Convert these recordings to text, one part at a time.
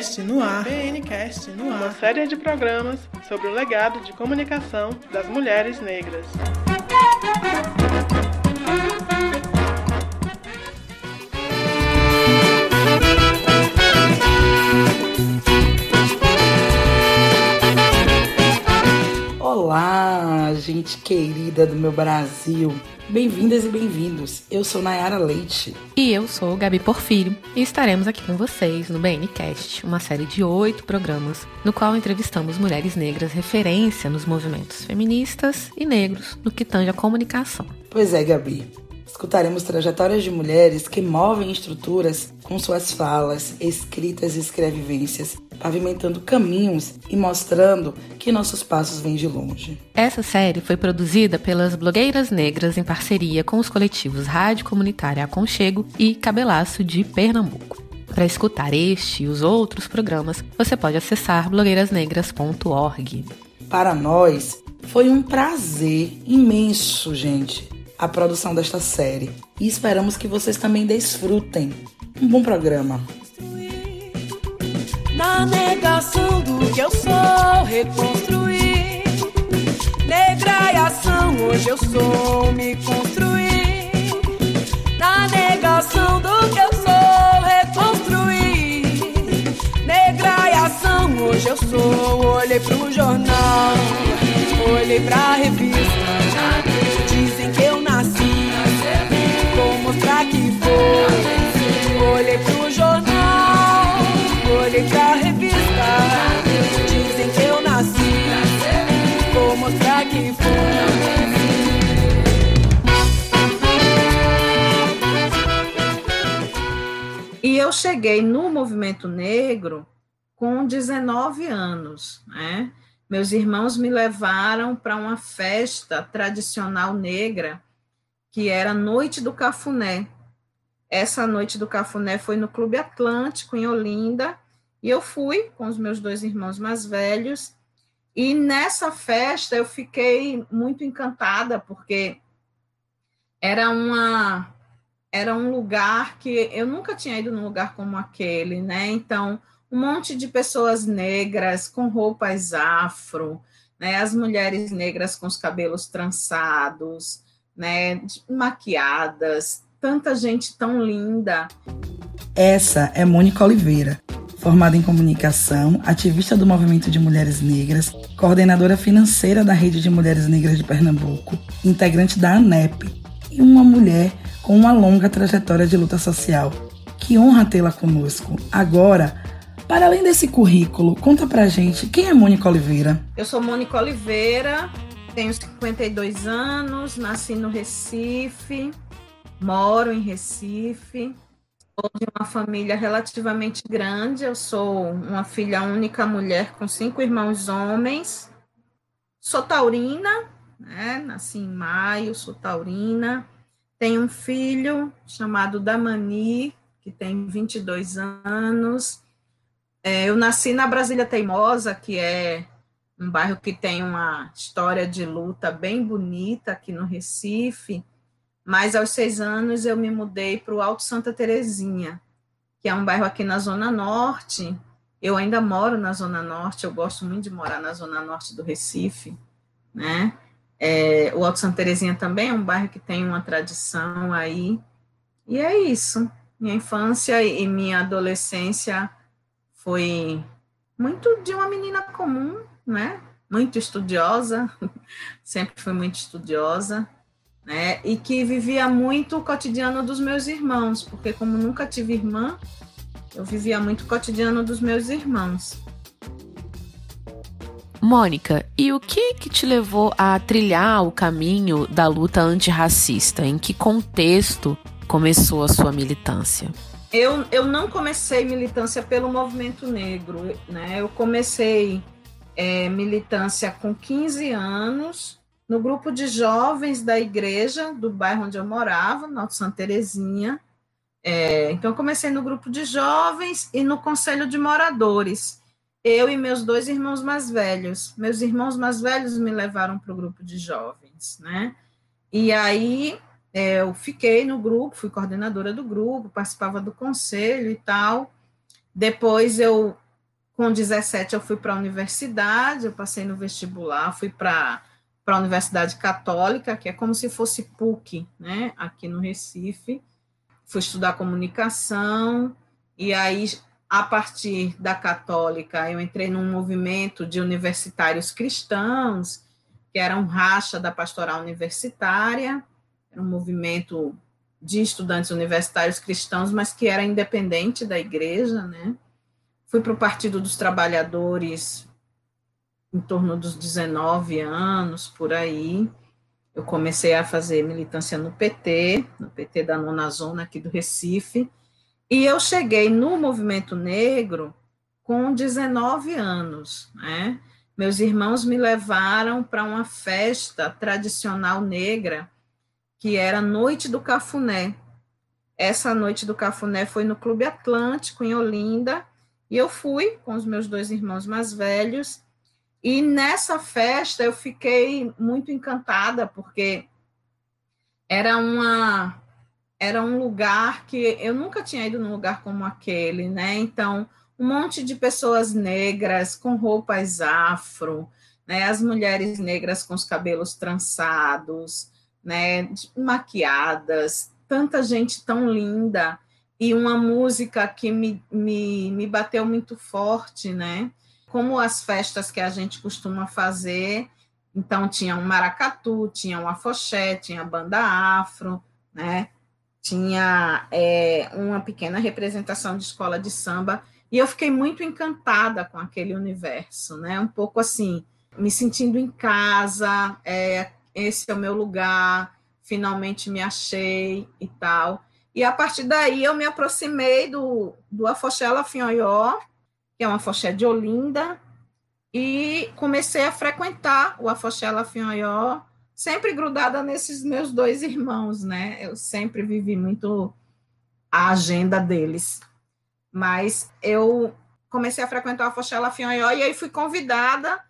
BNcast no ar. BNcast no ar. Uma série de programas sobre o legado de comunicação das mulheres negras. Gente querida do meu Brasil. Bem-vindas e bem-vindos. Eu sou Nayara Leite. E eu sou Gabi Porfírio. E estaremos aqui com vocês no BNCast, uma série de oito programas, no qual entrevistamos mulheres negras referência nos movimentos feministas e negros no que tange a comunicação. Pois é, Gabi. Escutaremos trajetórias de mulheres que movem estruturas com suas falas, escritas e escrevivências, pavimentando caminhos e mostrando que nossos passos vêm de longe. Essa série foi produzida pelas blogueiras negras em parceria com os coletivos Rádio Comunitária Aconchego e Cabelaço de Pernambuco. Para escutar este e os outros programas, você pode acessar blogueirasnegras.org. Para nós, foi um prazer imenso, gente a produção desta série e esperamos que vocês também desfrutem. Um bom programa. Na negação do que eu sou, reconstruir. Negra e ação, hoje eu sou, me construir. Na negação do que eu sou, reconstruir. Negra e ação, hoje eu sou. Olhei pro jornal, olhei pra revista. Dizem que eu. Olhei pro jornal, olhei pra revista. Dizem que eu nasci, vou mostrar que foi. E eu cheguei no movimento negro com 19 anos, né? Meus irmãos me levaram para uma festa tradicional negra que era Noite do Cafuné. Essa Noite do Cafuné foi no Clube Atlântico, em Olinda, e eu fui com os meus dois irmãos mais velhos. E nessa festa eu fiquei muito encantada, porque era uma era um lugar que eu nunca tinha ido num lugar como aquele, né? Então, um monte de pessoas negras com roupas afro, né? As mulheres negras com os cabelos trançados, né, maquiadas, tanta gente tão linda. Essa é Mônica Oliveira, formada em comunicação, ativista do movimento de mulheres negras, coordenadora financeira da Rede de Mulheres Negras de Pernambuco, integrante da ANEP e uma mulher com uma longa trajetória de luta social. Que honra tê-la conosco. Agora, para além desse currículo, conta pra gente quem é Mônica Oliveira. Eu sou Mônica Oliveira, tenho 52 anos, nasci no Recife, moro em Recife, sou de uma família relativamente grande, eu sou uma filha única mulher com cinco irmãos homens, sou taurina, né? nasci em maio, sou taurina, tenho um filho chamado Damani, que tem 22 anos, é, eu nasci na Brasília Teimosa, que é um bairro que tem uma história de luta bem bonita aqui no Recife, mas aos seis anos eu me mudei para o Alto Santa Terezinha, que é um bairro aqui na Zona Norte. Eu ainda moro na Zona Norte, eu gosto muito de morar na Zona Norte do Recife, né? É, o Alto Santa Terezinha também é um bairro que tem uma tradição aí. E é isso. Minha infância e minha adolescência foi muito de uma menina comum, né? Muito estudiosa, sempre fui muito estudiosa, né? E que vivia muito o cotidiano dos meus irmãos, porque como nunca tive irmã, eu vivia muito o cotidiano dos meus irmãos. Mônica, e o que que te levou a trilhar o caminho da luta antirracista? Em que contexto começou a sua militância? Eu, eu não comecei militância pelo movimento negro, né? Eu comecei é, militância com 15 anos, no grupo de jovens da igreja do bairro onde eu morava, no Santa Terezinha. É, então, comecei no grupo de jovens e no conselho de moradores. Eu e meus dois irmãos mais velhos. Meus irmãos mais velhos me levaram para o grupo de jovens, né? E aí é, eu fiquei no grupo, fui coordenadora do grupo, participava do conselho e tal. Depois eu com 17 eu fui para a universidade, eu passei no vestibular, fui para para a Universidade Católica, que é como se fosse PUC, né, aqui no Recife. Fui estudar comunicação e aí a partir da Católica eu entrei num movimento de universitários cristãos, que era um racha da pastoral universitária, era um movimento de estudantes universitários cristãos, mas que era independente da igreja, né? Fui para o Partido dos Trabalhadores em torno dos 19 anos, por aí. Eu comecei a fazer militância no PT, no PT da Nona Zona aqui do Recife, e eu cheguei no movimento negro com 19 anos, né? Meus irmãos me levaram para uma festa tradicional negra, que era Noite do Cafuné. Essa Noite do Cafuné foi no Clube Atlântico, em Olinda, e eu fui com os meus dois irmãos mais velhos, e nessa festa eu fiquei muito encantada, porque era uma era um lugar que eu nunca tinha ido num lugar como aquele, né? Então, um monte de pessoas negras com roupas afro, né? As mulheres negras com os cabelos trançados, né? Maquiadas, tanta gente tão linda e uma música que me, me, me bateu muito forte, né? Como as festas que a gente costuma fazer, então tinha um maracatu, tinha um afoxé, tinha banda afro, né? Tinha é, uma pequena representação de escola de samba, e eu fiquei muito encantada com aquele universo, né? Um pouco assim, me sentindo em casa, é, esse é o meu lugar, finalmente me achei e tal. E a partir daí eu me aproximei do, do Afoxé Lafinhoió, que é uma afoxé de Olinda, e comecei a frequentar o Afoxé Lafinhoió, sempre grudada nesses meus dois irmãos, né? Eu sempre vivi muito a agenda deles. Mas eu comecei a frequentar o Afoxé Lafinhoió e aí fui convidada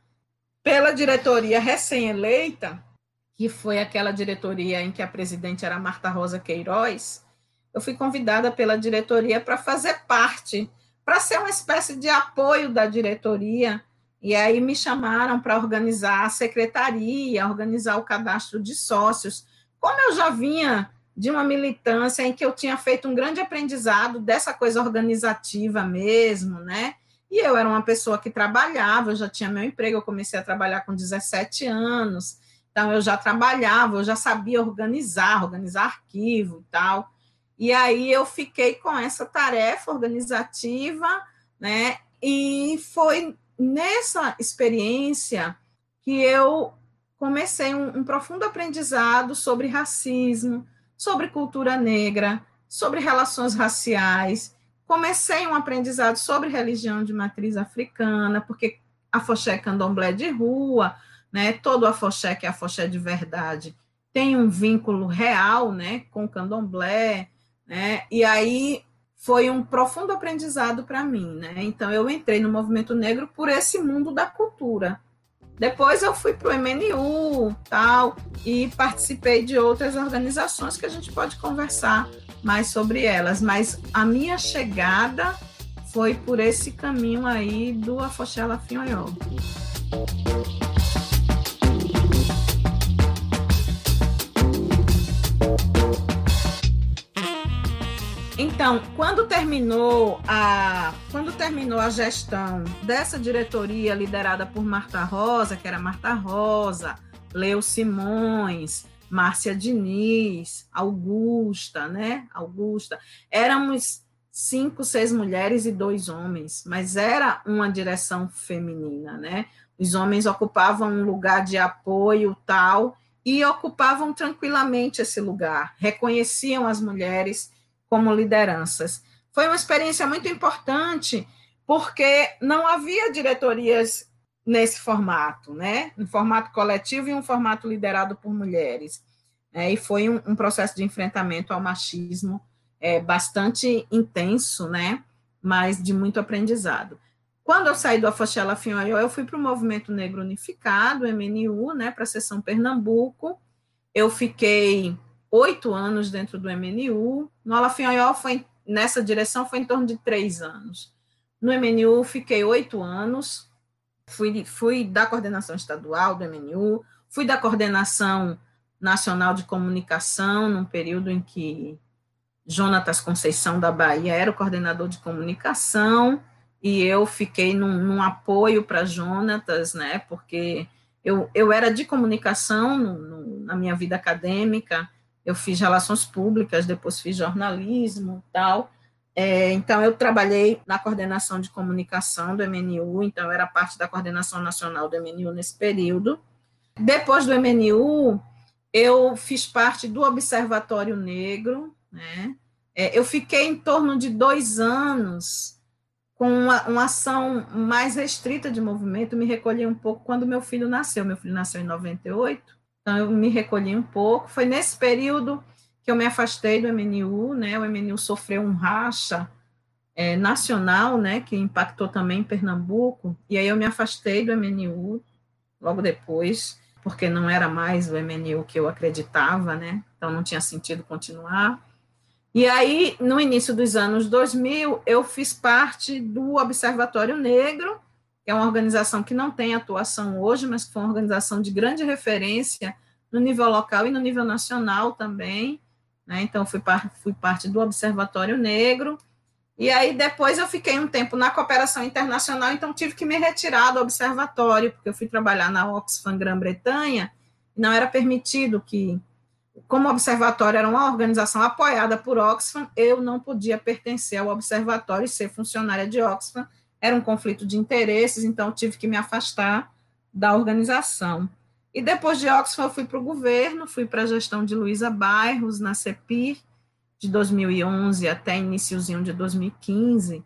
pela diretoria recém-eleita, que foi aquela diretoria em que a presidente era Marta Rosa Queiroz, eu fui convidada pela diretoria para fazer parte, para ser uma espécie de apoio da diretoria. E aí me chamaram para organizar a secretaria, organizar o cadastro de sócios. Como eu já vinha de uma militância em que eu tinha feito um grande aprendizado dessa coisa organizativa mesmo, né? E eu era uma pessoa que trabalhava, eu já tinha meu emprego, eu comecei a trabalhar com 17 anos, então eu já trabalhava, eu já sabia organizar, organizar arquivo e tal. E aí eu fiquei com essa tarefa organizativa, né? E foi nessa experiência que eu comecei um, um profundo aprendizado sobre racismo, sobre cultura negra, sobre relações raciais. Comecei um aprendizado sobre religião de matriz africana, porque a foché candomblé de rua, né? Todo afoxé que é afoxé de verdade tem um vínculo real, né, com candomblé, né? E aí foi um profundo aprendizado para mim, né? Então eu entrei no movimento negro por esse mundo da cultura. Depois eu fui para o MNU, tal, e participei de outras organizações que a gente pode conversar mais sobre elas, mas a minha chegada foi por esse caminho aí do Afoxela Finhoió. Então, quando terminou a quando terminou a gestão dessa diretoria liderada por Marta Rosa, que era Marta Rosa, Leo Simões, Márcia Diniz, Augusta, né? Augusta, éramos cinco, seis mulheres e dois homens, mas era uma direção feminina, né? Os homens ocupavam um lugar de apoio tal e ocupavam tranquilamente esse lugar, reconheciam as mulheres como lideranças. Foi uma experiência muito importante, porque não havia diretorias nesse formato, né? Um formato coletivo e um formato liderado por mulheres. É, e foi um, um, processo de enfrentamento ao machismo é, bastante intenso, né? Mas de muito aprendizado. Quando eu saí do Afoxela Finhoió, eu fui para o Movimento Negro Unificado, MNU, né? Para a seção Pernambuco. Eu fiquei oito anos dentro do MNU. No Alafinhoió foi nessa direção foi em torno de três anos. No MNU fiquei oito anos, fui, fui da coordenação estadual do MNU, fui da coordenação nacional de comunicação, num período em que Jonatas Conceição da Bahia era o coordenador de comunicação, e eu fiquei num, num apoio para Jonatas, né, porque eu, eu era de comunicação no, no, na minha vida acadêmica, eu fiz relações públicas, depois fiz jornalismo tal, é, então, eu trabalhei na coordenação de comunicação do MNU, então eu era parte da coordenação nacional do MNU nesse período. Depois do MNU, eu fiz parte do Observatório Negro, né? É, eu fiquei em torno de dois anos com uma, uma, ação mais restrita de movimento, me recolhi um pouco quando meu filho nasceu. Meu filho nasceu em 98, então eu me recolhi um pouco. Foi nesse período que eu me afastei do MNU, né? O MNU sofreu um racha é, nacional, né? Que impactou também Pernambuco, e aí eu me afastei do MNU logo depois, porque não era mais o MNU que eu acreditava, né? Então não tinha sentido continuar. E aí, no início dos anos 2000, eu fiz parte do Observatório Negro, que é uma organização que não tem atuação hoje, mas que foi uma organização de grande referência no nível local e no nível nacional também. Né? Então, fui, par fui parte do Observatório Negro. E aí, depois, eu fiquei um tempo na cooperação internacional, então tive que me retirar do observatório, porque eu fui trabalhar na Oxfam Grã-Bretanha, não era permitido que, como o observatório era uma organização apoiada por Oxfam, eu não podia pertencer ao observatório e ser funcionária de Oxfam, era um conflito de interesses, então tive que me afastar da organização. E depois de Oxford, eu fui para o governo, fui para a gestão de Luísa Bairros, na CEPIR, de 2011 até iníciozinho de 2015.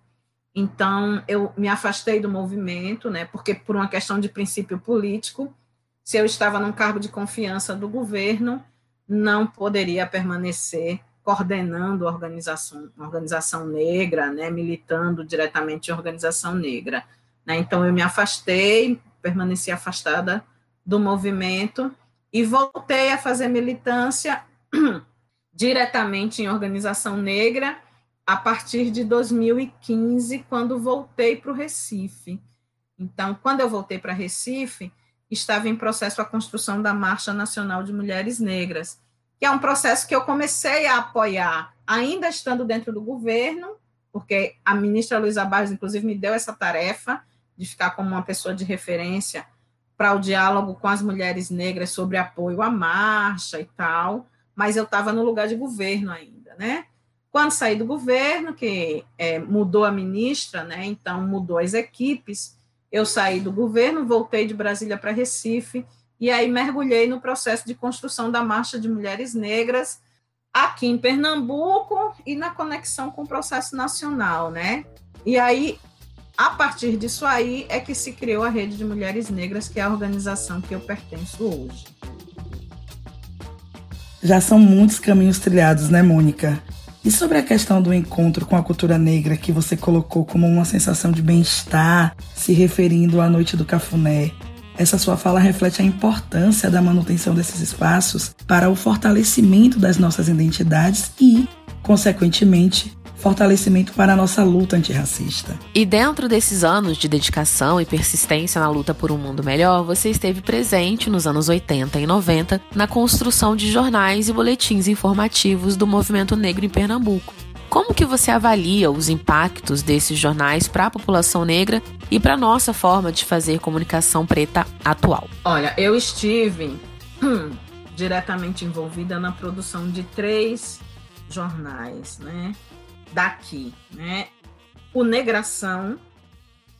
Então, eu me afastei do movimento, né, porque por uma questão de princípio político, se eu estava num cargo de confiança do governo, não poderia permanecer coordenando organização, organização negra, né, militando diretamente em organização negra. Né, então, eu me afastei, permaneci afastada do movimento e voltei a fazer militância diretamente em organização negra a partir de 2015, quando voltei para o Recife. Então, quando eu voltei para Recife, estava em processo a construção da Marcha Nacional de Mulheres Negras, que é um processo que eu comecei a apoiar, ainda estando dentro do governo, porque a ministra Luísa Barros, inclusive, me deu essa tarefa de ficar como uma pessoa de referência para o diálogo com as mulheres negras sobre apoio à marcha e tal, mas eu estava no lugar de governo ainda, né? Quando saí do governo, que é, mudou a ministra, né? Então mudou as equipes, eu saí do governo, voltei de Brasília para Recife e aí mergulhei no processo de construção da marcha de mulheres negras aqui em Pernambuco e na conexão com o processo nacional, né? E aí a partir disso aí é que se criou a Rede de Mulheres Negras, que é a organização que eu pertenço hoje. Já são muitos caminhos trilhados, né, Mônica? E sobre a questão do encontro com a cultura negra que você colocou como uma sensação de bem-estar, se referindo à noite do cafuné, essa sua fala reflete a importância da manutenção desses espaços para o fortalecimento das nossas identidades e, consequentemente, fortalecimento para a nossa luta antirracista. E dentro desses anos de dedicação e persistência na luta por um mundo melhor, você esteve presente nos anos 80 e 90 na construção de jornais e boletins informativos do movimento negro em Pernambuco. Como que você avalia os impactos desses jornais para a população negra e para a nossa forma de fazer comunicação preta atual? Olha, eu estive hum, diretamente envolvida na produção de três jornais, né? daqui, né? O Negração,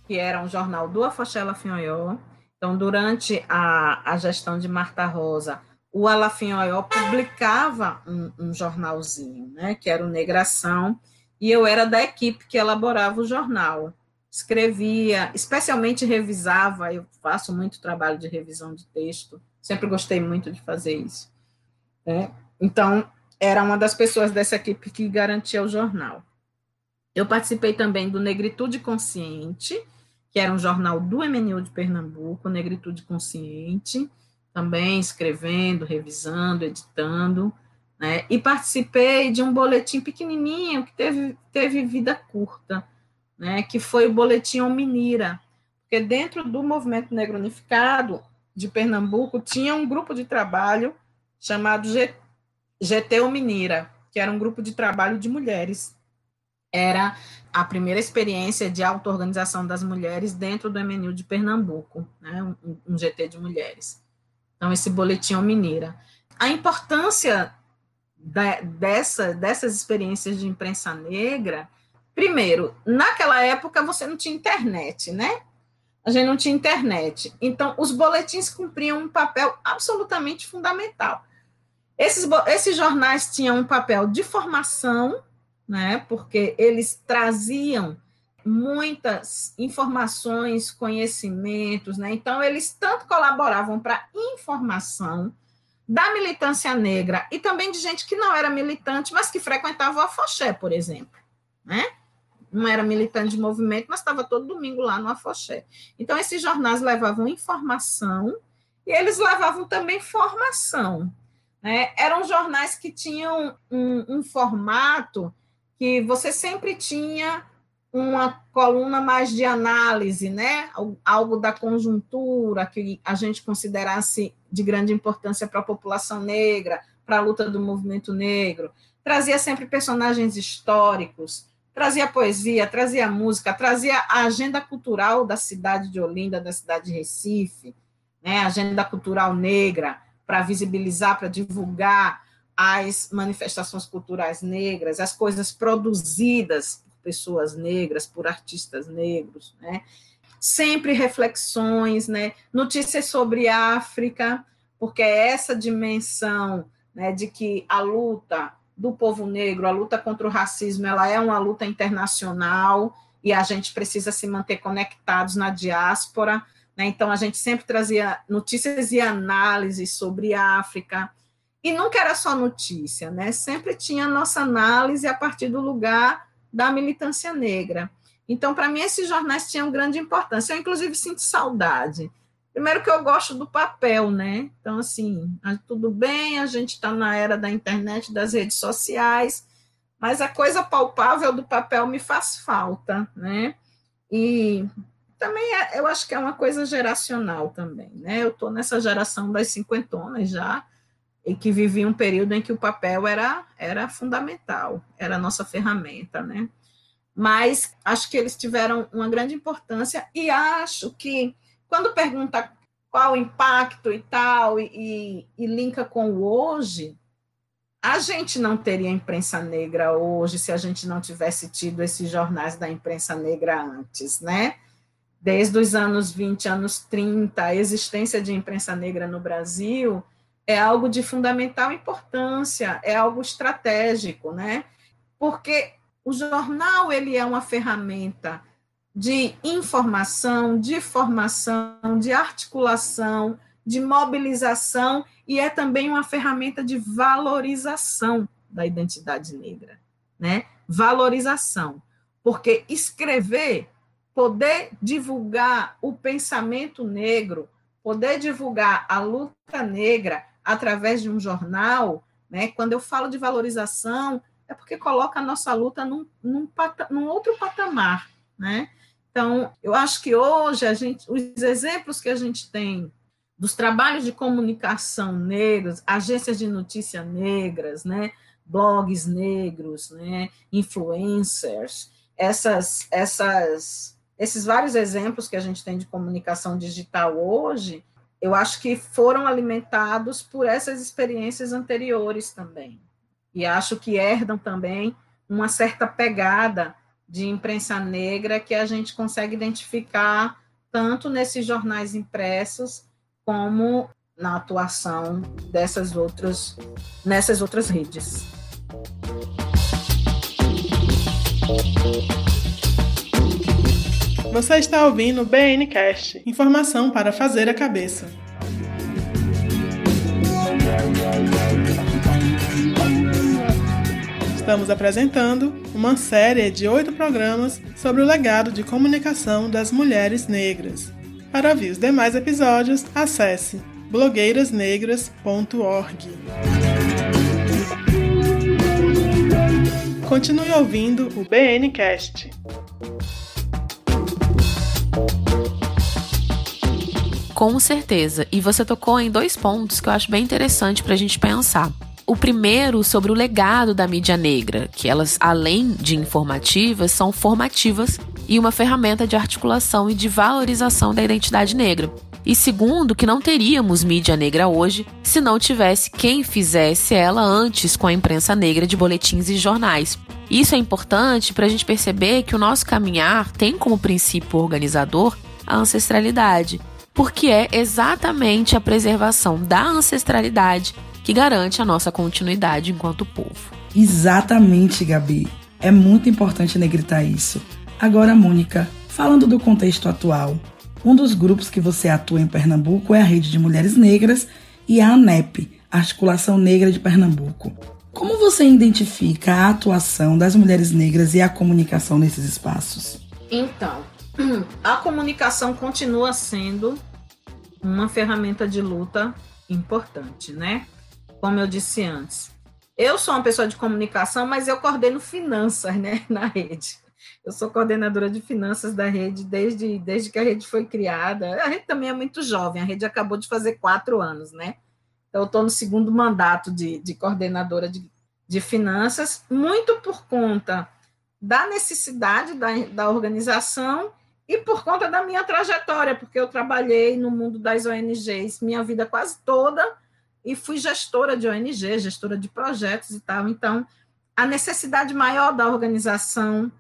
que era um jornal do Afoxela Finhoió. Então, durante a, a gestão de Marta Rosa, o Alafinhoió publicava um, um, jornalzinho, né, que era o Negração, e eu era da equipe que elaborava o jornal. Escrevia, especialmente revisava, eu faço muito trabalho de revisão de texto, sempre gostei muito de fazer isso. Né? Então, era uma das pessoas dessa equipe que garantia o jornal. Eu participei também do Negritude Consciente, que era um jornal do MNU de Pernambuco, Negritude Consciente, também escrevendo, revisando, editando, né? E participei de um boletim pequenininho que teve, teve vida curta, né, que foi o Boletim Minira, porque dentro do Movimento Negro Unificado de Pernambuco tinha um grupo de trabalho chamado G, GT Minira, que era um grupo de trabalho de mulheres. Era a primeira experiência de auto-organização das mulheres dentro do MNU de Pernambuco, né, um, um GT de mulheres. Então, esse boletim Mineira. A importância da, dessa, dessas experiências de imprensa negra, primeiro, naquela época você não tinha internet, né? A gente não tinha internet. Então, os boletins cumpriam um papel absolutamente fundamental. Esses, esses jornais tinham um papel de formação, né, porque eles traziam muitas informações, conhecimentos, né? Então eles tanto colaboravam para informação da militância negra e também de gente que não era militante, mas que frequentava o Afoxé, por exemplo, né? Não era militante de movimento, mas estava todo domingo lá no Afoxé. Então esses jornais levavam informação e eles levavam também formação, né? Eram jornais que tinham um, um formato que você sempre tinha uma coluna mais de análise, né? Algo da conjuntura que a gente considerasse de grande importância para a população negra, para a luta do movimento negro. Trazia sempre personagens históricos, trazia poesia, trazia música, trazia a agenda cultural da cidade de Olinda, da cidade de Recife, né? Agenda cultural negra para visibilizar, para divulgar as manifestações culturais negras, as coisas produzidas pessoas negras, por artistas negros, né? Sempre reflexões, né? Notícias sobre África, porque é essa dimensão, né, de que a luta do povo negro, a luta contra o racismo, ela é uma luta internacional e a gente precisa se manter conectados na diáspora, né? Então a gente sempre trazia notícias e análises sobre África, e nunca era só notícia, né? Sempre tinha a nossa análise a partir do lugar da militância negra. Então, para mim, esses jornais tinham grande importância. Eu, inclusive, sinto saudade. Primeiro que eu gosto do papel, né? Então, assim, tudo bem, a gente está na era da internet, das redes sociais, mas a coisa palpável do papel me faz falta, né? E também é, eu acho que é uma coisa geracional também, né? Eu estou nessa geração das cinquentonas já, e que vivia um período em que o papel era, era fundamental, era a nossa ferramenta, né? Mas acho que eles tiveram uma grande importância e acho que quando pergunta qual o impacto e tal, e, e linka com o hoje, a gente não teria imprensa negra hoje se a gente não tivesse tido esses jornais da imprensa negra antes, né? Desde os anos 20, anos 30, a existência de imprensa negra no Brasil é algo de fundamental importância, é algo estratégico, né? Porque o jornal ele é uma ferramenta de informação, de formação, de articulação, de mobilização e é também uma ferramenta de valorização da identidade negra, né? Valorização, porque escrever, poder divulgar o pensamento negro, poder divulgar a luta negra através de um jornal, né? Quando eu falo de valorização, é porque coloca a nossa luta num, num, num outro patamar, né? Então, eu acho que hoje a gente, os exemplos que a gente tem dos trabalhos de comunicação negros, agências de notícia negras, né, blogs negros, né, influencers, essas, essas, esses vários exemplos que a gente tem de comunicação digital hoje, eu acho que foram alimentados por essas experiências anteriores também. E acho que herdam também uma certa pegada de imprensa negra que a gente consegue identificar tanto nesses jornais impressos como na atuação dessas outras nessas outras redes. Você está ouvindo o BNcast, informação para fazer a cabeça. Estamos apresentando uma série de oito programas sobre o legado de comunicação das mulheres negras. Para ouvir os demais episódios, acesse blogueirasnegras.org. Continue ouvindo o BNcast. Com certeza. E você tocou em dois pontos que eu acho bem interessante para a gente pensar. O primeiro sobre o legado da mídia negra, que elas, além de informativas, são formativas e uma ferramenta de articulação e de valorização da identidade negra. E segundo, que não teríamos mídia negra hoje se não tivesse quem fizesse ela antes com a imprensa negra de boletins e jornais. Isso é importante para a gente perceber que o nosso caminhar tem como princípio organizador a ancestralidade porque é exatamente a preservação da ancestralidade que garante a nossa continuidade enquanto povo. Exatamente, Gabi. É muito importante negritar isso. Agora, Mônica, falando do contexto atual, um dos grupos que você atua em Pernambuco é a Rede de Mulheres Negras e a ANEP, Articulação Negra de Pernambuco. Como você identifica a atuação das mulheres negras e a comunicação nesses espaços? Então, a comunicação continua sendo uma ferramenta de luta importante, né? Como eu disse antes. Eu sou uma pessoa de comunicação, mas eu coordeno finanças, né, na rede. Eu sou coordenadora de finanças da rede desde, desde que a rede foi criada. A rede também é muito jovem, a rede acabou de fazer quatro anos, né? Então, eu estou no segundo mandato de, de coordenadora de, de finanças, muito por conta da necessidade da, da organização e por conta da minha trajetória, porque eu trabalhei no mundo das ONGs minha vida quase toda e fui gestora de ONG, gestora de projetos e tal. Então, a necessidade maior da organização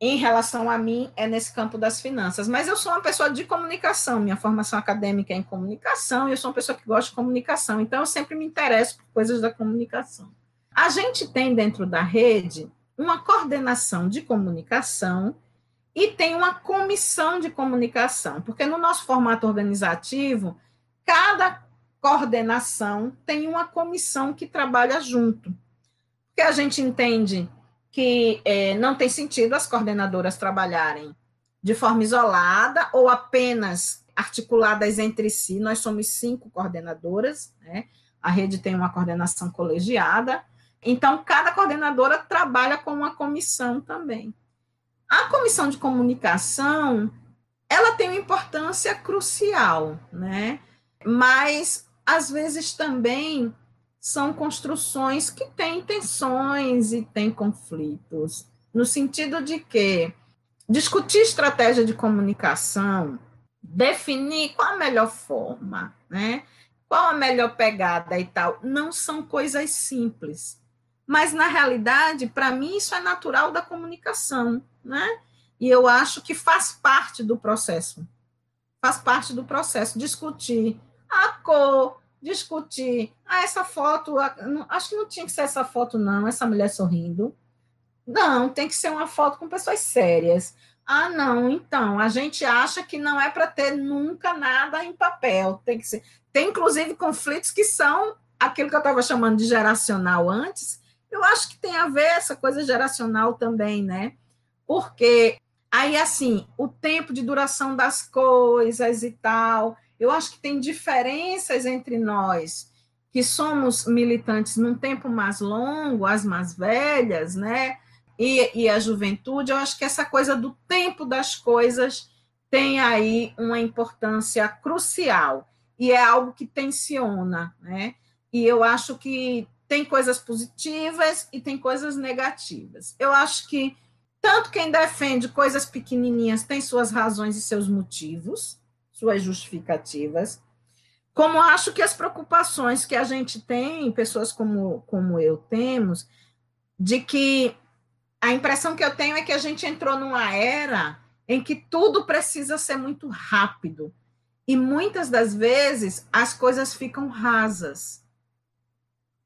em relação a mim é nesse campo das finanças. Mas eu sou uma pessoa de comunicação, minha formação acadêmica é em comunicação, e eu sou uma pessoa que gosta de comunicação, então eu sempre me interesso por coisas da comunicação. A gente tem dentro da rede uma coordenação de comunicação e tem uma comissão de comunicação, porque no nosso formato organizativo, cada coordenação tem uma comissão que trabalha junto. Porque a gente entende que é, não tem sentido as coordenadoras trabalharem de forma isolada ou apenas articuladas entre si. Nós somos cinco coordenadoras, né? a rede tem uma coordenação colegiada, então cada coordenadora trabalha com uma comissão também. A comissão de comunicação, ela tem uma importância crucial, né? Mas às vezes também são construções que têm tensões e têm conflitos, no sentido de que discutir estratégia de comunicação, definir qual a melhor forma, né? Qual a melhor pegada e tal, não são coisas simples. Mas na realidade, para mim isso é natural da comunicação né? E eu acho que faz parte do processo. Faz parte do processo discutir a cor, discutir ah, essa foto, acho que não tinha que ser essa foto, não, essa mulher sorrindo. Não, tem que ser uma foto com pessoas sérias. Ah, não, então, a gente acha que não é para ter nunca nada em papel. Tem que ser. Tem, inclusive, conflitos que são aquilo que eu estava chamando de geracional antes. Eu acho que tem a ver essa coisa geracional também, né? Porque aí, assim, o tempo de duração das coisas e tal, eu acho que tem diferenças entre nós que somos militantes num tempo mais longo, as mais velhas, né? E, e a juventude, eu acho que essa coisa do tempo das coisas tem aí uma importância crucial e é algo que tensiona, né? E eu acho que tem coisas positivas e tem coisas negativas. Eu acho que tanto quem defende coisas pequenininhas tem suas razões e seus motivos, suas justificativas, como acho que as preocupações que a gente tem, pessoas como, como eu temos, de que a impressão que eu tenho é que a gente entrou numa era em que tudo precisa ser muito rápido. E muitas das vezes as coisas ficam rasas.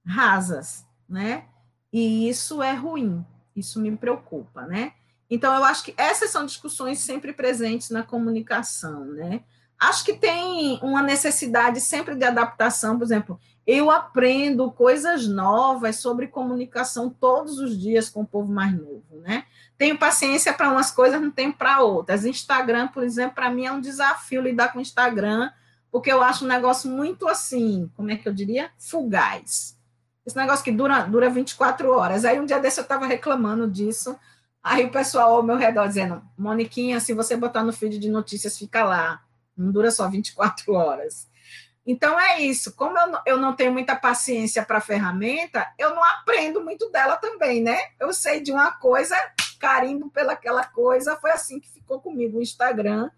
Rasas, né? E isso é ruim. Isso me preocupa, né? Então, eu acho que essas são discussões sempre presentes na comunicação, né? Acho que tem uma necessidade sempre de adaptação, por exemplo, eu aprendo coisas novas sobre comunicação todos os dias com o povo mais novo, né? Tenho paciência para umas coisas, não tenho para outras. Instagram, por exemplo, para mim é um desafio lidar com Instagram, porque eu acho um negócio muito assim, como é que eu diria? Fugaz. Esse negócio que dura, dura 24 horas. Aí um dia desse eu estava reclamando disso Aí o pessoal ao meu redor dizendo, Moniquinha, se você botar no feed de notícias, fica lá. Não dura só 24 horas. Então é isso. Como eu não, eu não tenho muita paciência para a ferramenta, eu não aprendo muito dela também, né? Eu sei de uma coisa, carimbo pelaquela coisa. Foi assim que ficou comigo o Instagram.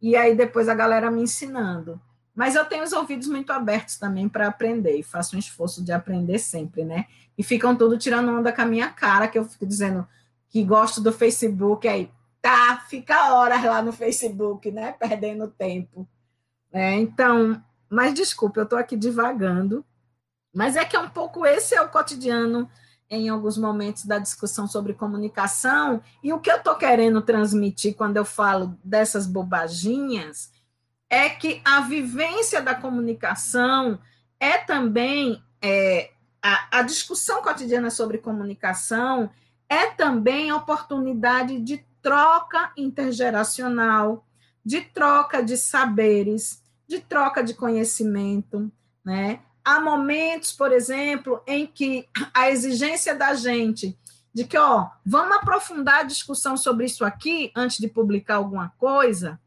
E aí depois a galera me ensinando. Mas eu tenho os ouvidos muito abertos também para aprender e faço um esforço de aprender sempre, né? E ficam tudo tirando onda com a minha cara, que eu fico dizendo que gosto do Facebook, aí tá, fica horas lá no Facebook, né? Perdendo tempo. É, então, mas desculpe, eu estou aqui divagando. Mas é que é um pouco esse é o cotidiano em alguns momentos da discussão sobre comunicação. E o que eu estou querendo transmitir quando eu falo dessas bobaginhas é que a vivência da comunicação é também é, a, a discussão cotidiana sobre comunicação é também oportunidade de troca intergeracional, de troca de saberes, de troca de conhecimento, né? Há momentos, por exemplo, em que a exigência da gente de que, ó, vamos aprofundar a discussão sobre isso aqui antes de publicar alguma coisa,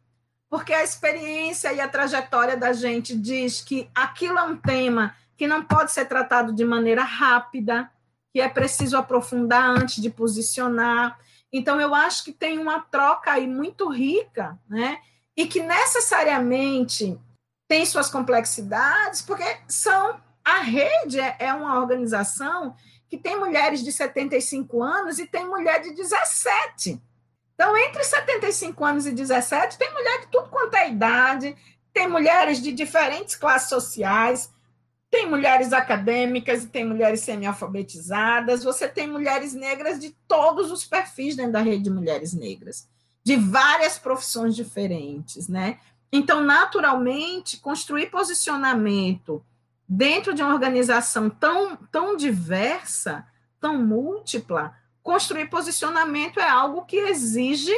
porque a experiência e a trajetória da gente diz que aquilo é um tema que não pode ser tratado de maneira rápida, que é preciso aprofundar antes de posicionar. Então, eu acho que tem uma troca aí muito rica, né? E que necessariamente tem suas complexidades, porque são a rede é, é uma organização que tem mulheres de 75 anos e tem mulher de 17. Então, entre 75 anos e 17, tem mulher de tudo quanto é idade, tem mulheres de diferentes classes sociais, tem mulheres acadêmicas tem mulheres semi-alfabetizadas, você tem mulheres negras de todos os perfis dentro da rede de mulheres negras, de várias profissões diferentes, né? Então, naturalmente, construir posicionamento dentro de uma organização tão, tão diversa, tão múltipla, construir posicionamento é algo que exige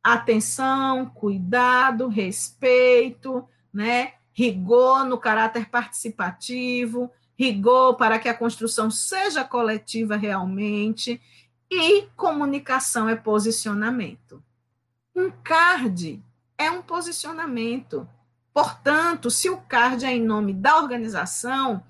atenção, cuidado, respeito, né? Rigor no caráter participativo, rigor para que a construção seja coletiva realmente, e comunicação é posicionamento. Um card é um posicionamento. Portanto, se o card é em nome da organização,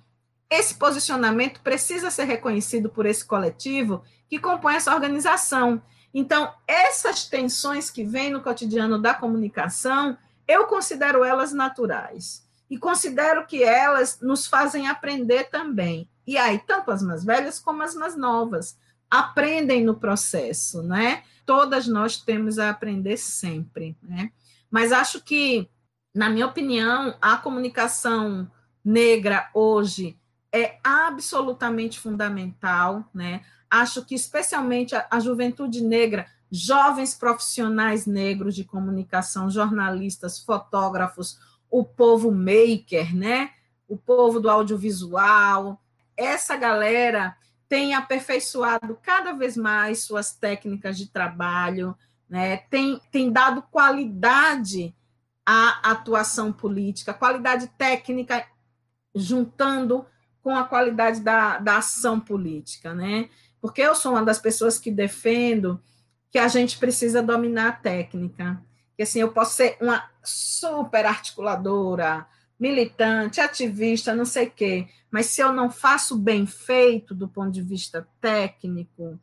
esse posicionamento precisa ser reconhecido por esse coletivo que compõe essa organização. Então, essas tensões que vêm no cotidiano da comunicação, eu considero elas naturais. E considero que elas nos fazem aprender também. E aí, tanto as mais velhas como as mais novas aprendem no processo, né? Todas nós temos a aprender sempre, né? Mas acho que, na minha opinião, a comunicação negra hoje é absolutamente fundamental, né? Acho que especialmente a, a juventude negra, jovens profissionais negros de comunicação, jornalistas, fotógrafos, o povo maker, né? O povo do audiovisual, essa galera tem aperfeiçoado cada vez mais suas técnicas de trabalho, né, tem, tem dado qualidade à atuação política, qualidade técnica, juntando com a qualidade da, da ação política, né? Porque eu sou uma das pessoas que defendo que a gente precisa dominar a técnica. Que assim, eu posso ser uma super articuladora, militante, ativista, não sei o quê, mas se eu não faço bem feito do ponto de vista técnico,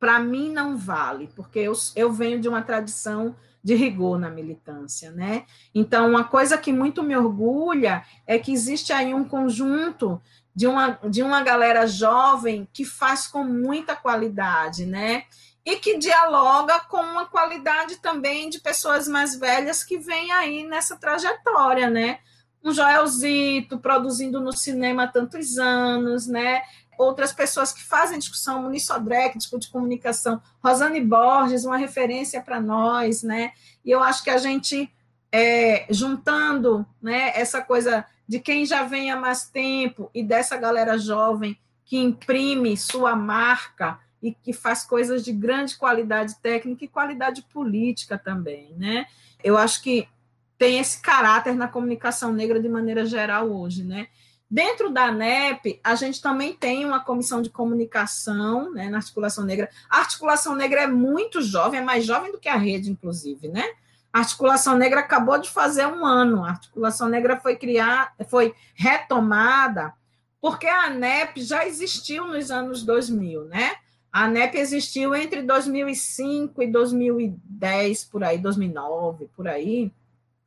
para mim não vale, porque eu, eu venho de uma tradição de rigor na militância, né? Então, uma coisa que muito me orgulha é que existe aí um conjunto de uma, de uma galera jovem que faz com muita qualidade, né? E que dialoga com uma qualidade também de pessoas mais velhas que vêm aí nessa trajetória, né? Um Joelzito produzindo no cinema há tantos anos, né? outras pessoas que fazem discussão, Muniz Sodré, que discute comunicação, Rosane Borges, uma referência para nós, né? E eu acho que a gente, é, juntando né, essa coisa de quem já vem há mais tempo e dessa galera jovem que imprime sua marca e que faz coisas de grande qualidade técnica e qualidade política também, né? Eu acho que tem esse caráter na comunicação negra de maneira geral hoje, né? Dentro da ANEP, a gente também tem uma comissão de comunicação né, na Articulação Negra. A Articulação Negra é muito jovem, é mais jovem do que a rede, inclusive, né? A Articulação Negra acabou de fazer um ano. A Articulação Negra foi criada, foi retomada, porque a ANEP já existiu nos anos 2000, né? A ANEP existiu entre 2005 e 2010, por aí, 2009, por aí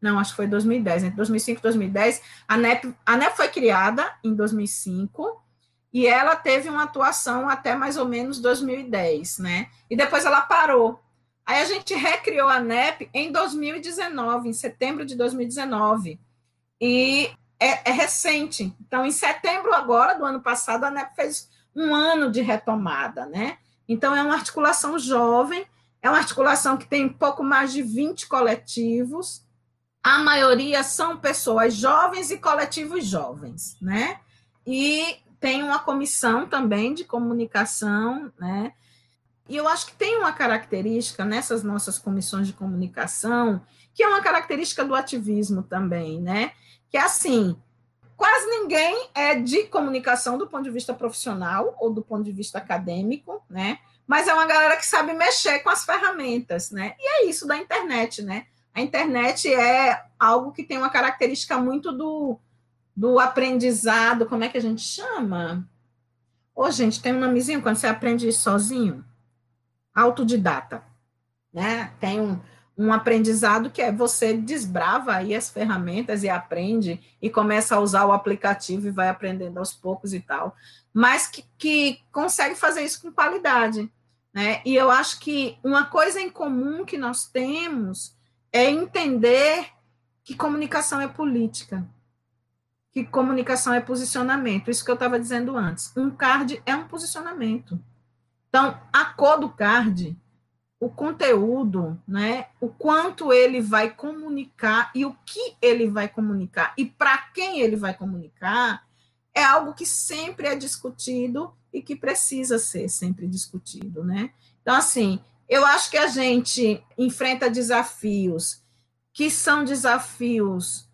não, acho que foi 2010, entre 2005 e 2010, a NEP, a NEP foi criada em 2005 e ela teve uma atuação até mais ou menos 2010, né? E depois ela parou. Aí a gente recriou a NEP em 2019, em setembro de 2019. E é, é, recente. Então, em setembro agora, do ano passado, a NEP fez um ano de retomada, né? Então, é uma articulação jovem, é uma articulação que tem pouco mais de 20 coletivos, a maioria são pessoas jovens e coletivos jovens, né? E tem uma comissão também de comunicação, né? E eu acho que tem uma característica nessas nossas comissões de comunicação, que é uma característica do ativismo também, né? Que é assim, quase ninguém é de comunicação do ponto de vista profissional ou do ponto de vista acadêmico, né? Mas é uma galera que sabe mexer com as ferramentas, né? E é isso da internet, né? a internet é algo que tem uma característica muito do, do aprendizado, como é que a gente chama? Ô, gente, tem um nomezinho quando você aprende sozinho? Autodidata, né? Tem um, um aprendizado que é você desbrava aí as ferramentas e aprende e começa a usar o aplicativo e vai aprendendo aos poucos e tal, mas que, que consegue fazer isso com qualidade, né? E eu acho que uma coisa em comum que nós temos é entender que comunicação é política, que comunicação é posicionamento. Isso que eu estava dizendo antes. Um card é um posicionamento. Então, a cor do card, o conteúdo, né, o quanto ele vai comunicar e o que ele vai comunicar e para quem ele vai comunicar, é algo que sempre é discutido e que precisa ser sempre discutido, né? Então, assim, eu acho que a gente enfrenta desafios que são desafios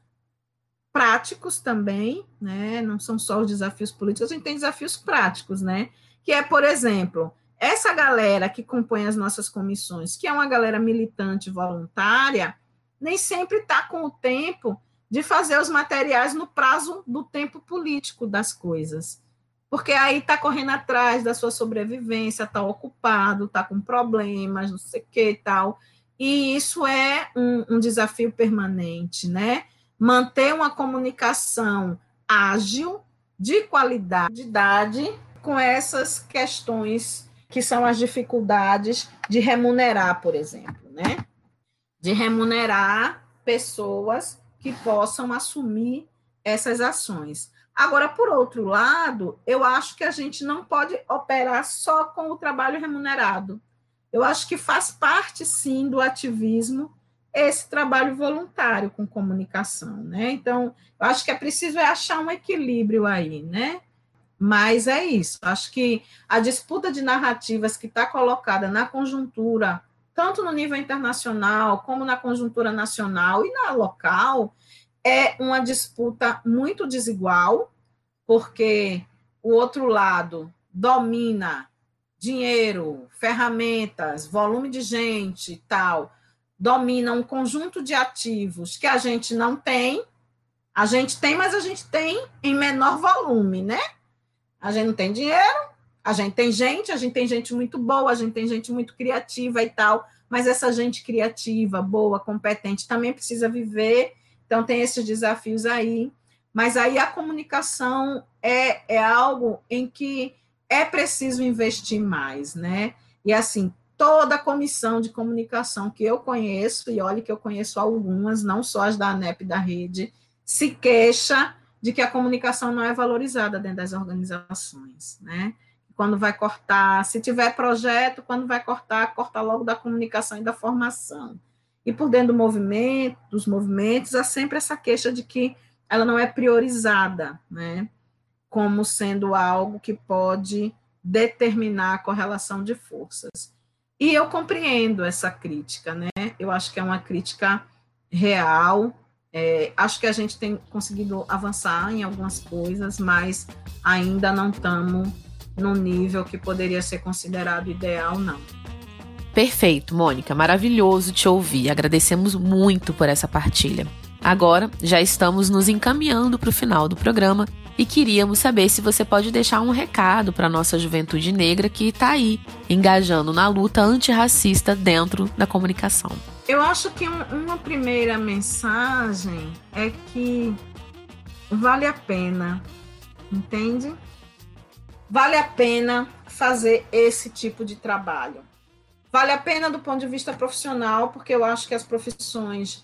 práticos também, né? Não são só os desafios políticos, a gente tem desafios práticos, né? Que é, por exemplo, essa galera que compõe as nossas comissões, que é uma galera militante voluntária, nem sempre está com o tempo de fazer os materiais no prazo do tempo político das coisas porque aí está correndo atrás da sua sobrevivência, está ocupado, está com problemas, não sei o que e tal. E isso é um, um, desafio permanente, né? Manter uma comunicação ágil, de qualidade, com essas questões que são as dificuldades de remunerar, por exemplo, né? De remunerar pessoas que possam assumir essas ações. Agora, por outro lado, eu acho que a gente não pode operar só com o trabalho remunerado. Eu acho que faz parte, sim, do ativismo esse trabalho voluntário com comunicação, né? Então, eu acho que é preciso é achar um equilíbrio aí, né? Mas é isso. Acho que a disputa de narrativas que está colocada na conjuntura, tanto no nível internacional como na conjuntura nacional e na local, é uma disputa muito desigual, porque o outro lado domina dinheiro, ferramentas, volume de gente tal, domina um conjunto de ativos que a gente não tem. A gente tem, mas a gente tem em menor volume, né? A gente não tem dinheiro, a gente tem gente, a gente tem gente muito boa, a gente tem gente muito criativa e tal, mas essa gente criativa, boa, competente, também precisa viver então, tem esses desafios aí. Mas aí a comunicação é, é algo em que é preciso investir mais, né? E assim, toda comissão de comunicação que eu conheço, e olhe que eu conheço algumas, não só as da ANEP da rede, se queixa de que a comunicação não é valorizada dentro das organizações, né? Quando vai cortar, se tiver projeto, quando vai cortar, corta logo da comunicação e da formação. E por dentro do movimento, dos movimentos, há sempre essa queixa de que ela não é priorizada, né? Como sendo algo que pode determinar a correlação de forças. E eu compreendo essa crítica, né? Eu acho que é uma crítica real, É, acho que a gente tem conseguido avançar em algumas coisas, mas ainda não estamos no nível que poderia ser considerado ideal, não. Perfeito, Mônica. Maravilhoso te ouvir. Agradecemos muito por essa partilha. Agora já estamos nos encaminhando para o final do programa e queríamos saber se você pode deixar um recado para a nossa juventude negra que está aí, engajando na luta antirracista dentro da comunicação. Eu acho que um, uma primeira mensagem é que vale a pena, entende? Vale a pena fazer esse tipo de trabalho. Vale a pena do ponto de vista profissional, porque eu acho que as profissões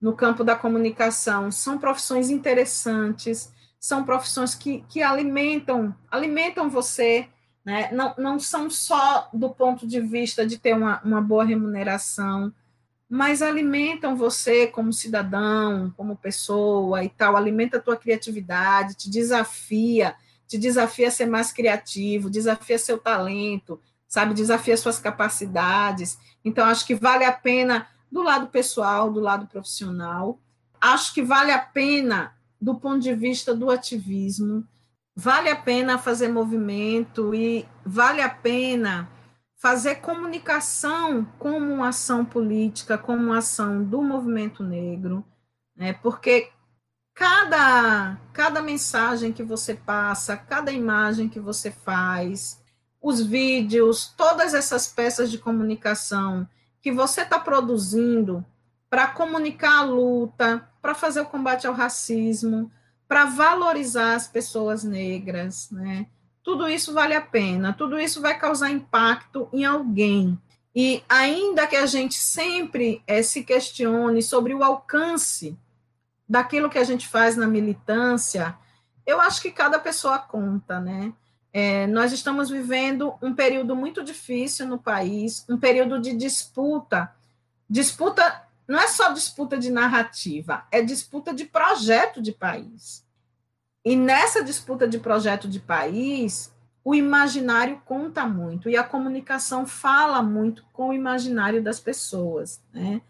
no campo da comunicação são profissões interessantes, são profissões que, que alimentam, alimentam você, né? não, não são só do ponto de vista de ter uma, uma boa remuneração, mas alimentam você como cidadão, como pessoa e tal, alimenta a tua criatividade, te desafia, te desafia a ser mais criativo, desafia seu talento, sabe? Desafia suas capacidades. Então, acho que vale a pena, do lado pessoal, do lado profissional, acho que vale a pena, do ponto de vista do ativismo, vale a pena fazer movimento e vale a pena fazer comunicação como uma ação política, como uma ação do movimento negro, né? porque cada, cada mensagem que você passa, cada imagem que você faz, os vídeos, todas essas peças de comunicação que você está produzindo para comunicar a luta, para fazer o combate ao racismo, para valorizar as pessoas negras, né? Tudo isso vale a pena, tudo isso vai causar impacto em alguém. E ainda que a gente sempre é, se questione sobre o alcance daquilo que a gente faz na militância, eu acho que cada pessoa conta, né? É, nós estamos vivendo um período muito difícil no país, um período de disputa. Disputa não é só disputa de narrativa, é disputa de projeto de país. E nessa disputa de projeto de país, o imaginário conta muito e a comunicação fala muito com o imaginário das pessoas, né?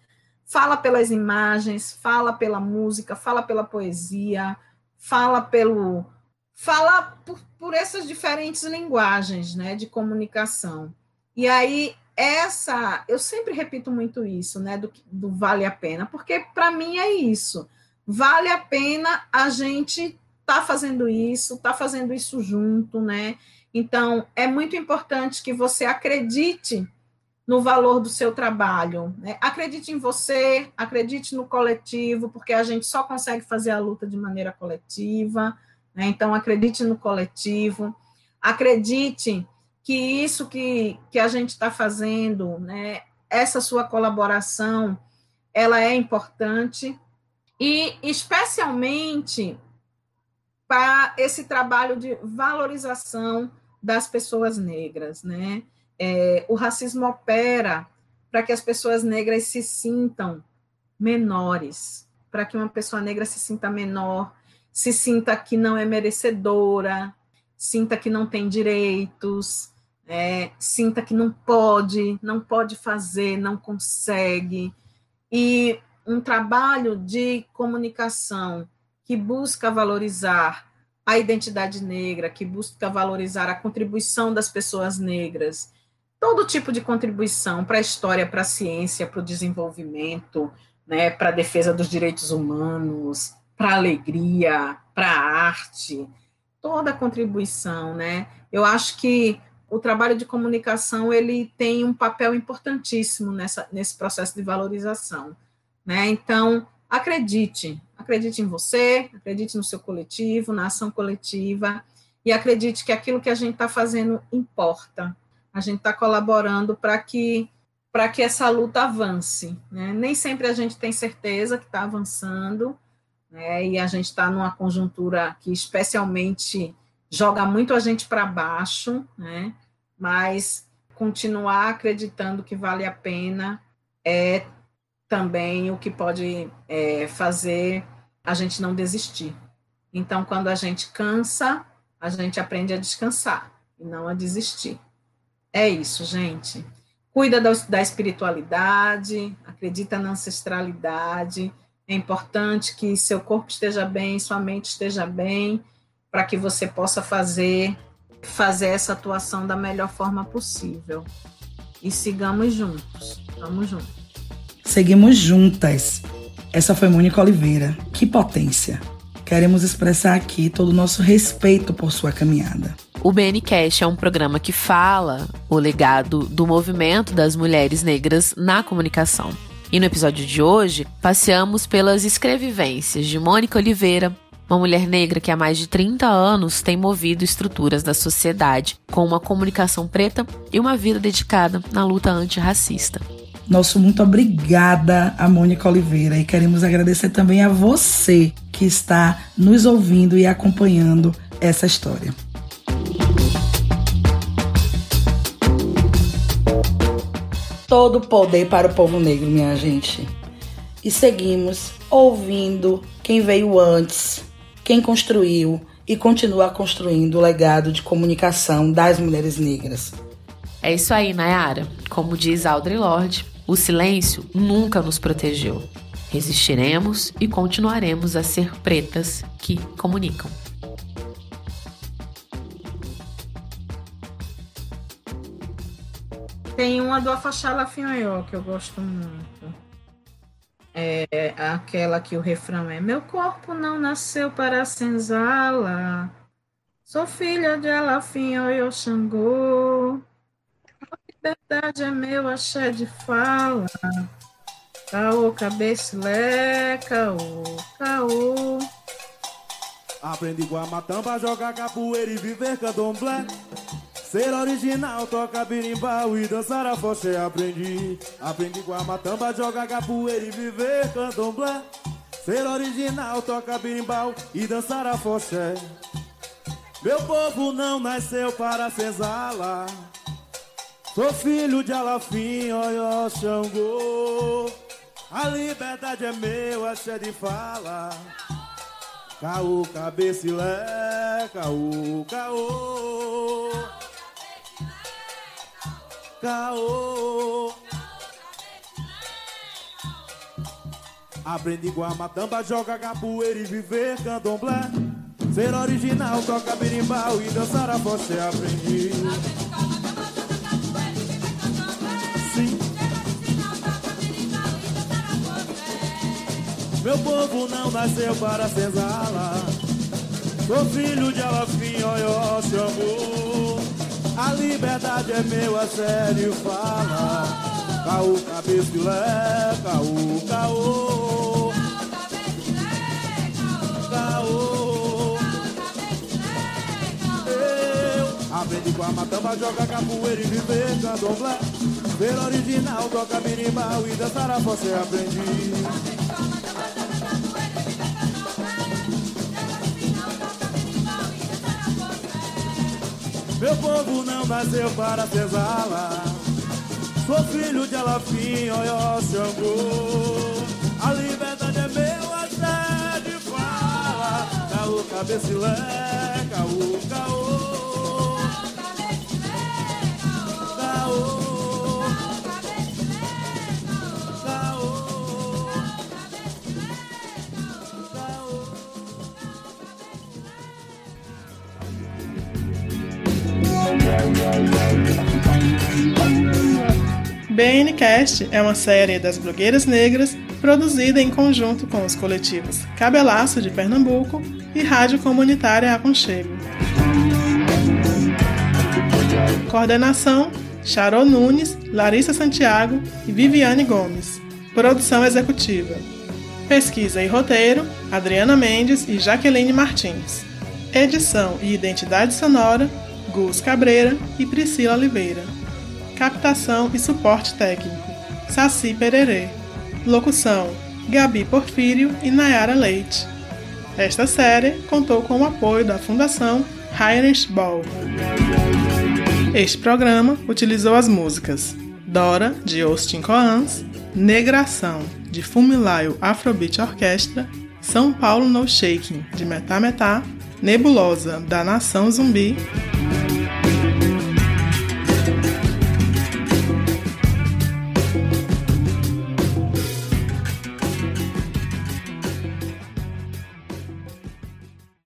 Fala pelas imagens, fala pela música, fala pela poesia, fala pelo fala por, por essas diferentes linguagens né, de comunicação. E aí, essa, eu sempre repito muito isso, né, do, do vale a pena, porque para mim é isso. Vale a pena a gente tá fazendo isso, tá fazendo isso junto, né? Então, é muito importante que você acredite no valor do seu trabalho. Né? Acredite em você, acredite no coletivo, porque a gente só consegue fazer a luta de maneira coletiva. Né? Então, acredite no coletivo, acredite que isso que, que a gente está fazendo, né, essa sua colaboração, ela é importante, e especialmente para esse trabalho de valorização das pessoas negras, né? É, o racismo opera para que as pessoas negras se sintam menores, para que uma pessoa negra se sinta menor, se sinta que não é merecedora, sinta que não tem direitos, é, sinta que não pode, não pode fazer, não consegue. E um trabalho de comunicação que busca valorizar a identidade negra, que busca valorizar a contribuição das pessoas negras, todo tipo de contribuição para a história, para a ciência, para o desenvolvimento, né, para a defesa dos direitos humanos, para a alegria, para a arte, toda contribuição, né? Eu acho que o trabalho de comunicação ele tem um papel importantíssimo nessa, nesse processo de valorização, né? Então, acredite, acredite em você, acredite no seu coletivo, na ação coletiva, e acredite que aquilo que a gente está fazendo importa. A gente está colaborando para que para que essa luta avance. Né? Nem sempre a gente tem certeza que está avançando, né? e a gente está numa conjuntura que especialmente joga muito a gente para baixo, né? mas continuar acreditando que vale a pena é também o que pode é, fazer a gente não desistir. Então, quando a gente cansa, a gente aprende a descansar e não a desistir. É isso, gente. Cuida da, da espiritualidade, acredita na ancestralidade, É importante que seu corpo esteja bem, sua mente esteja bem, para que você possa fazer fazer essa atuação da melhor forma possível. E sigamos juntos. Vamos juntos. Seguimos juntas. Essa foi Mônica Oliveira. Que potência! Queremos expressar aqui todo o nosso respeito por sua caminhada. O BNCast é um programa que fala o legado do movimento das mulheres negras na comunicação. E no episódio de hoje, passeamos pelas escrevivências de Mônica Oliveira, uma mulher negra que há mais de 30 anos tem movido estruturas da sociedade com uma comunicação preta e uma vida dedicada na luta antirracista. Nosso muito obrigada a Mônica Oliveira e queremos agradecer também a você que está nos ouvindo e acompanhando essa história. Todo poder para o povo negro, minha gente. E seguimos ouvindo quem veio antes, quem construiu e continua construindo o legado de comunicação das mulheres negras. É isso aí, Nayara. Como diz Audre Lorde, o silêncio nunca nos protegeu. Resistiremos e continuaremos a ser pretas que comunicam. Tem uma do Afachala Finhoió que eu gosto muito é aquela que o refrão é Meu corpo não nasceu para senzala, sou filha de Alafim Oyo Xangô, liberdade é meu axé de fala, caô, cabecilé, caô, caô. Aprendi guamatamba, jogar capoeira e viver candomblé. Ser original, toca birimbau e dançar a foché aprendi. Aprendi com a matamba, jogar capoeira e viver candomblé. Ser original, toca birimbau e dançar a foché Meu povo não nasceu para senzala Sou filho de Alafim, Oió, Xangô A liberdade é meu, axé de fala Caô, cabecilé, caô, caô caô. Aprendi com a matamba, joga capoeira e viver candomblé. Ser original, toca berimbau e dançar a foché aprendi. Meu povo não nasceu para senzala. Sou filho de Alafim, Oió, Xangô. A liberdade é meu, a sério fala. Caô, cabecilé, caô, caô. Caô. Eu aprendi com a matamba, joga capoeira e viver candomblé. Ver original, toca minimal e dançar a você aprendi. Meu povo não nasceu para senzala Sou filho de Alafim, Oió, Xangô A liberdade é meu, até de fala. Caô, cabecilé, caô, caô BNcast é uma série das blogueiras negras produzida em conjunto com os coletivos Cabelaço de Pernambuco e Rádio Comunitária Aconchego. Coordenação: Charô Nunes, Larissa Santiago e Viviane Gomes. Produção executiva: Pesquisa e roteiro: Adriana Mendes e Jaqueline Martins. Edição e identidade sonora: Gus Cabreira e Priscila Oliveira. Captação e suporte técnico: Saci Pererê. Locução: Gabi Porfírio e Nayara Leite. Esta série contou com o apoio da Fundação Heinrich Ball. Este programa utilizou as músicas Dora, de Austin Coans, Negração, de Fumilayo Afrobeat Orquestra, São Paulo No Shaking, de Metá Metá, Nebulosa, da Nação Zumbi